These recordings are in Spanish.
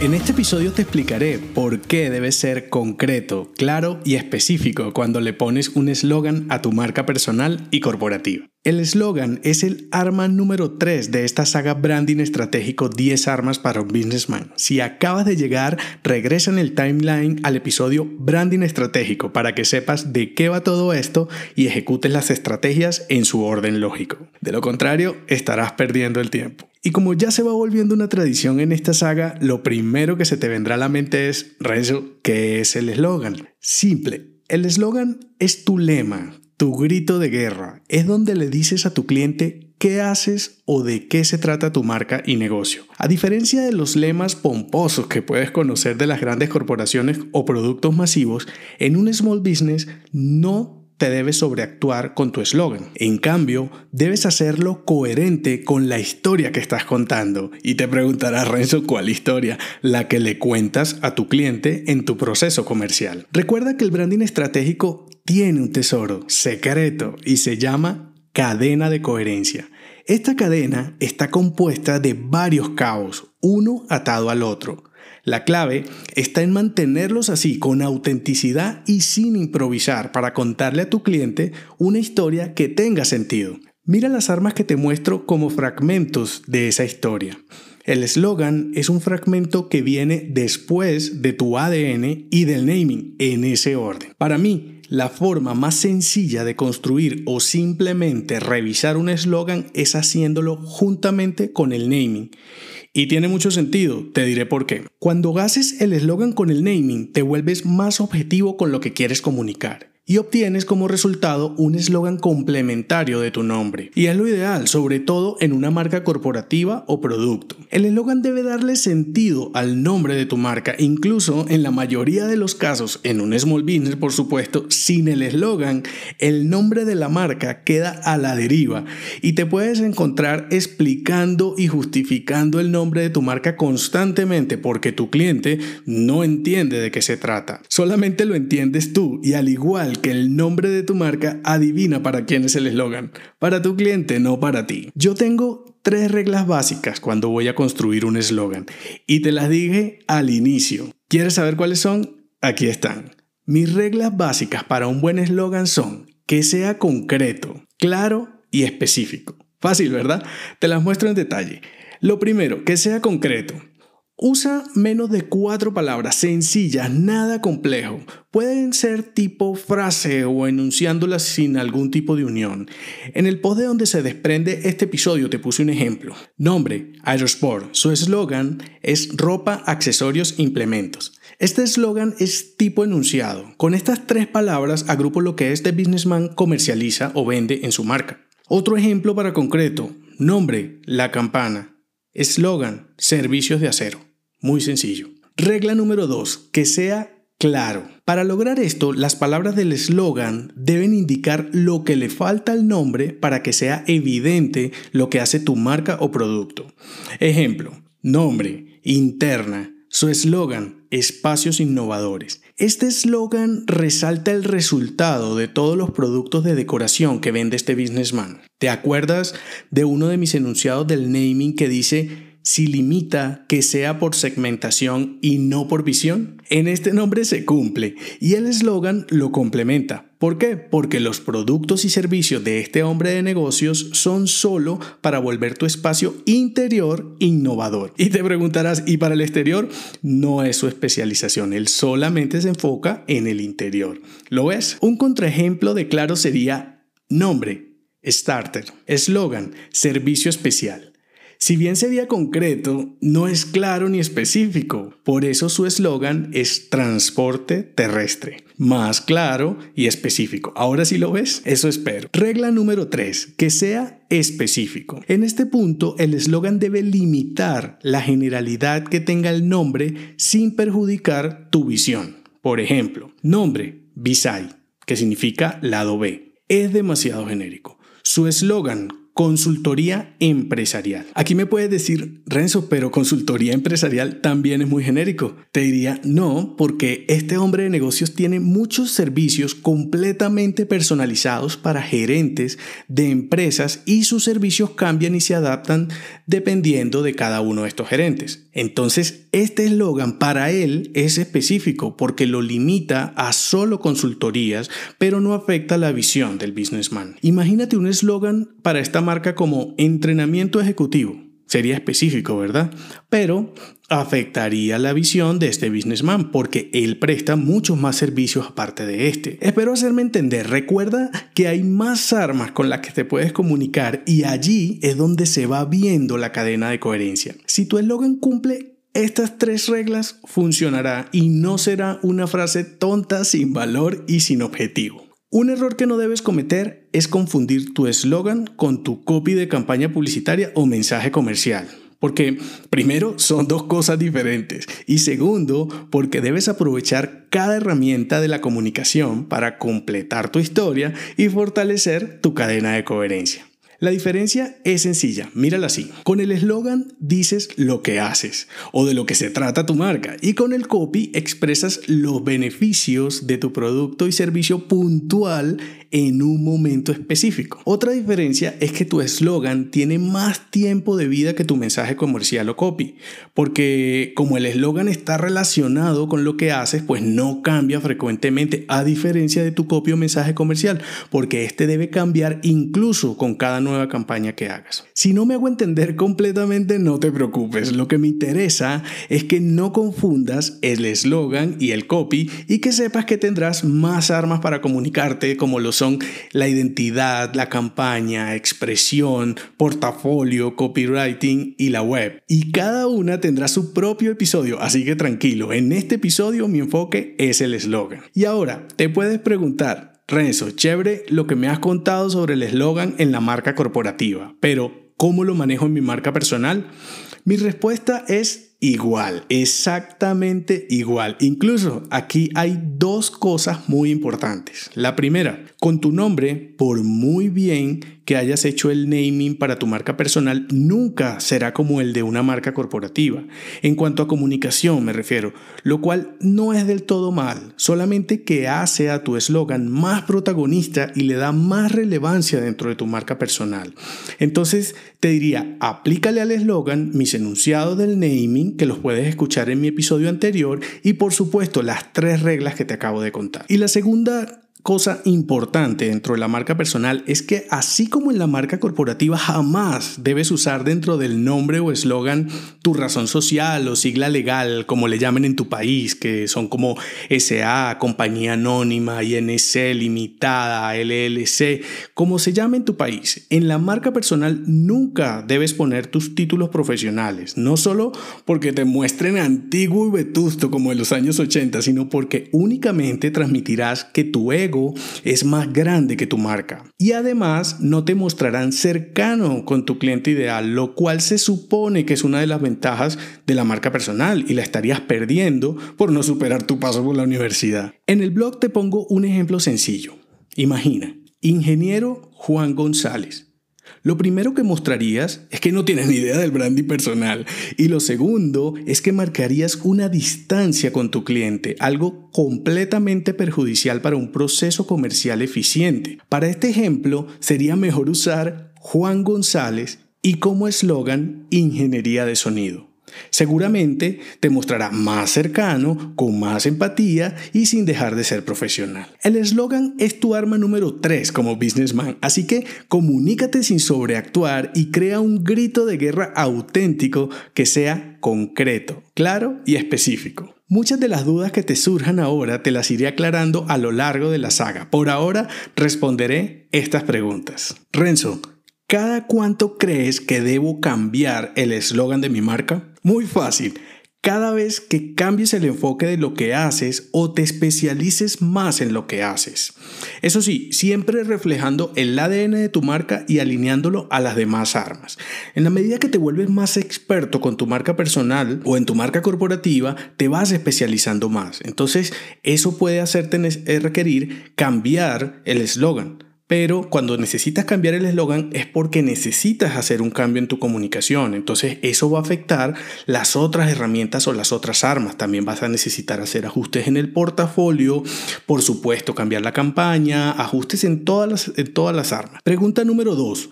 En este episodio te explicaré por qué debes ser concreto, claro y específico cuando le pones un eslogan a tu marca personal y corporativa. El eslogan es el arma número 3 de esta saga branding estratégico 10 armas para un businessman. Si acabas de llegar, regresa en el timeline al episodio branding estratégico para que sepas de qué va todo esto y ejecutes las estrategias en su orden lógico. De lo contrario, estarás perdiendo el tiempo. Y como ya se va volviendo una tradición en esta saga, lo primero que se te vendrá a la mente es, Renzo, ¿qué es el eslogan? Simple, el eslogan es tu lema, tu grito de guerra, es donde le dices a tu cliente qué haces o de qué se trata tu marca y negocio. A diferencia de los lemas pomposos que puedes conocer de las grandes corporaciones o productos masivos, en un small business no te debes sobreactuar con tu eslogan. En cambio, debes hacerlo coherente con la historia que estás contando. Y te preguntarás, Renzo, ¿cuál historia? La que le cuentas a tu cliente en tu proceso comercial. Recuerda que el branding estratégico tiene un tesoro secreto y se llama cadena de coherencia. Esta cadena está compuesta de varios cabos, uno atado al otro. La clave está en mantenerlos así, con autenticidad y sin improvisar, para contarle a tu cliente una historia que tenga sentido. Mira las armas que te muestro como fragmentos de esa historia. El eslogan es un fragmento que viene después de tu ADN y del naming, en ese orden. Para mí, la forma más sencilla de construir o simplemente revisar un eslogan es haciéndolo juntamente con el naming. Y tiene mucho sentido, te diré por qué. Cuando haces el eslogan con el naming, te vuelves más objetivo con lo que quieres comunicar y obtienes como resultado un eslogan complementario de tu nombre. Y es lo ideal, sobre todo en una marca corporativa o producto. El eslogan debe darle sentido al nombre de tu marca, incluso en la mayoría de los casos, en un small business por supuesto, sin el eslogan, el nombre de la marca queda a la deriva y te puedes encontrar explicando y justificando el nombre de tu marca constantemente porque tu cliente no entiende de qué se trata. Solamente lo entiendes tú y al igual que el nombre de tu marca adivina para quién es el eslogan. Para tu cliente, no para ti. Yo tengo tres reglas básicas cuando voy a construir un eslogan y te las dije al inicio. ¿Quieres saber cuáles son? Aquí están. Mis reglas básicas para un buen eslogan son que sea concreto, claro y específico. Fácil, ¿verdad? Te las muestro en detalle. Lo primero, que sea concreto. Usa menos de cuatro palabras sencillas, nada complejo. Pueden ser tipo frase o enunciándolas sin algún tipo de unión. En el post de donde se desprende este episodio te puse un ejemplo. Nombre, Aerosport. Su eslogan es ropa, accesorios, implementos. Este eslogan es tipo enunciado. Con estas tres palabras agrupo lo que este businessman comercializa o vende en su marca. Otro ejemplo para concreto. Nombre, la campana. Eslogan, servicios de acero. Muy sencillo. Regla número 2. Que sea claro. Para lograr esto, las palabras del eslogan deben indicar lo que le falta al nombre para que sea evidente lo que hace tu marca o producto. Ejemplo, nombre, interna, su eslogan, espacios innovadores. Este eslogan resalta el resultado de todos los productos de decoración que vende este businessman. ¿Te acuerdas de uno de mis enunciados del naming que dice si limita que sea por segmentación y no por visión? En este nombre se cumple y el eslogan lo complementa. ¿Por qué? Porque los productos y servicios de este hombre de negocios son solo para volver tu espacio interior innovador. Y te preguntarás, ¿y para el exterior? No es su especialización, él solamente se enfoca en el interior. ¿Lo ves? Un contraejemplo de claro sería nombre, starter, eslogan, servicio especial. Si bien sería concreto, no es claro ni específico. Por eso su eslogan es transporte terrestre. Más claro y específico. Ahora sí lo ves, eso espero. Regla número 3. Que sea específico. En este punto, el eslogan debe limitar la generalidad que tenga el nombre sin perjudicar tu visión. Por ejemplo, nombre, Visay, que significa lado B. Es demasiado genérico. Su eslogan, consultoría empresarial. Aquí me puedes decir, Renzo, pero consultoría empresarial también es muy genérico. Te diría, no, porque este hombre de negocios tiene muchos servicios completamente personalizados para gerentes de empresas y sus servicios cambian y se adaptan dependiendo de cada uno de estos gerentes. Entonces, este eslogan para él es específico porque lo limita a solo consultorías, pero no afecta la visión del businessman. Imagínate un eslogan para esta marca como entrenamiento ejecutivo. Sería específico, ¿verdad? Pero afectaría la visión de este businessman porque él presta muchos más servicios aparte de este. Espero hacerme entender. Recuerda que hay más armas con las que te puedes comunicar y allí es donde se va viendo la cadena de coherencia. Si tu eslogan cumple estas tres reglas, funcionará y no será una frase tonta, sin valor y sin objetivo. Un error que no debes cometer es confundir tu eslogan con tu copy de campaña publicitaria o mensaje comercial. Porque primero son dos cosas diferentes y segundo porque debes aprovechar cada herramienta de la comunicación para completar tu historia y fortalecer tu cadena de coherencia. La diferencia es sencilla, mírala así. Con el eslogan dices lo que haces o de lo que se trata tu marca y con el copy expresas los beneficios de tu producto y servicio puntual en un momento específico. Otra diferencia es que tu eslogan tiene más tiempo de vida que tu mensaje comercial o copy, porque como el eslogan está relacionado con lo que haces, pues no cambia frecuentemente a diferencia de tu copy o mensaje comercial, porque este debe cambiar incluso con cada nueva campaña que hagas. Si no me hago entender completamente, no te preocupes. Lo que me interesa es que no confundas el eslogan y el copy y que sepas que tendrás más armas para comunicarte como los son la identidad, la campaña, expresión, portafolio, copywriting y la web. Y cada una tendrá su propio episodio, así que tranquilo, en este episodio mi enfoque es el eslogan. Y ahora, te puedes preguntar, Renzo, chévere lo que me has contado sobre el eslogan en la marca corporativa, pero ¿cómo lo manejo en mi marca personal? Mi respuesta es igual, exactamente igual. Incluso aquí hay dos cosas muy importantes. La primera, con tu nombre, por muy bien que hayas hecho el naming para tu marca personal, nunca será como el de una marca corporativa. En cuanto a comunicación me refiero, lo cual no es del todo mal, solamente que hace a tu eslogan más protagonista y le da más relevancia dentro de tu marca personal. Entonces te diría, aplícale al eslogan mis enunciados del naming que los puedes escuchar en mi episodio anterior y por supuesto las tres reglas que te acabo de contar. Y la segunda cosa importante dentro de la marca personal es que así como en la marca corporativa jamás debes usar dentro del nombre o eslogan tu razón social o sigla legal, como le llamen en tu país, que son como SA, compañía anónima, INC, limitada, LLC, como se llame en tu país. En la marca personal nunca debes poner tus títulos profesionales, no solo porque te muestren antiguo y vetusto como en los años 80, sino porque únicamente transmitirás que tu ego es más grande que tu marca. Y además no te mostrarán cercano con tu cliente ideal, lo cual se supone que es una de las ventajas de la marca personal y la estarías perdiendo por no superar tu paso por la universidad. En el blog te pongo un ejemplo sencillo. Imagina, ingeniero Juan González lo primero que mostrarías es que no tienes ni idea del branding personal. Y lo segundo es que marcarías una distancia con tu cliente, algo completamente perjudicial para un proceso comercial eficiente. Para este ejemplo, sería mejor usar Juan González y como eslogan Ingeniería de Sonido. Seguramente te mostrará más cercano, con más empatía y sin dejar de ser profesional. El eslogan es tu arma número 3 como businessman, así que comunícate sin sobreactuar y crea un grito de guerra auténtico que sea concreto, claro y específico. Muchas de las dudas que te surjan ahora te las iré aclarando a lo largo de la saga. Por ahora responderé estas preguntas. Renzo, ¿Cada cuánto crees que debo cambiar el eslogan de mi marca? Muy fácil. Cada vez que cambies el enfoque de lo que haces o te especialices más en lo que haces. Eso sí, siempre reflejando el ADN de tu marca y alineándolo a las demás armas. En la medida que te vuelves más experto con tu marca personal o en tu marca corporativa, te vas especializando más. Entonces, eso puede hacerte requerir cambiar el eslogan pero cuando necesitas cambiar el eslogan es porque necesitas hacer un cambio en tu comunicación. Entonces eso va a afectar las otras herramientas o las otras armas. También vas a necesitar hacer ajustes en el portafolio, por supuesto cambiar la campaña, ajustes en todas las, todas las armas. Pregunta número dos.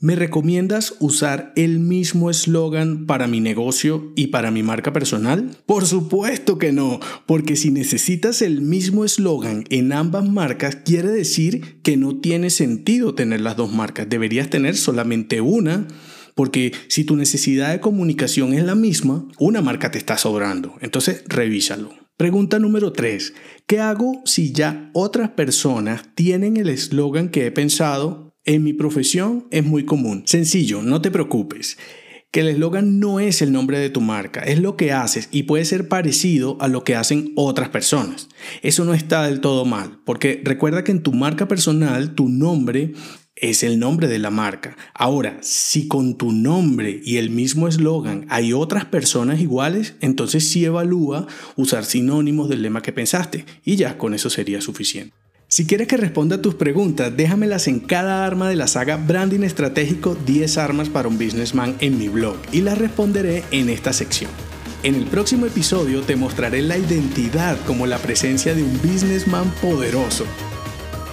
¿Me recomiendas usar el mismo eslogan para mi negocio y para mi marca personal? Por supuesto que no, porque si necesitas el mismo eslogan en ambas marcas, quiere decir que no tiene sentido tener las dos marcas. Deberías tener solamente una. Porque si tu necesidad de comunicación es la misma, una marca te está sobrando. Entonces, revísalo. Pregunta número 3. ¿Qué hago si ya otras personas tienen el eslogan que he pensado en mi profesión es muy común. Sencillo, no te preocupes. Que el eslogan no es el nombre de tu marca, es lo que haces y puede ser parecido a lo que hacen otras personas. Eso no está del todo mal, porque recuerda que en tu marca personal tu nombre es el nombre de la marca. Ahora, si con tu nombre y el mismo eslogan hay otras personas iguales, entonces sí evalúa usar sinónimos del lema que pensaste y ya con eso sería suficiente. Si quieres que responda a tus preguntas, déjamelas en cada arma de la saga Branding Estratégico 10 armas para un businessman en mi blog y las responderé en esta sección. En el próximo episodio te mostraré la identidad como la presencia de un businessman poderoso.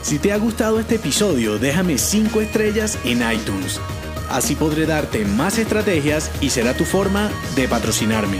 Si te ha gustado este episodio, déjame 5 estrellas en iTunes. Así podré darte más estrategias y será tu forma de patrocinarme.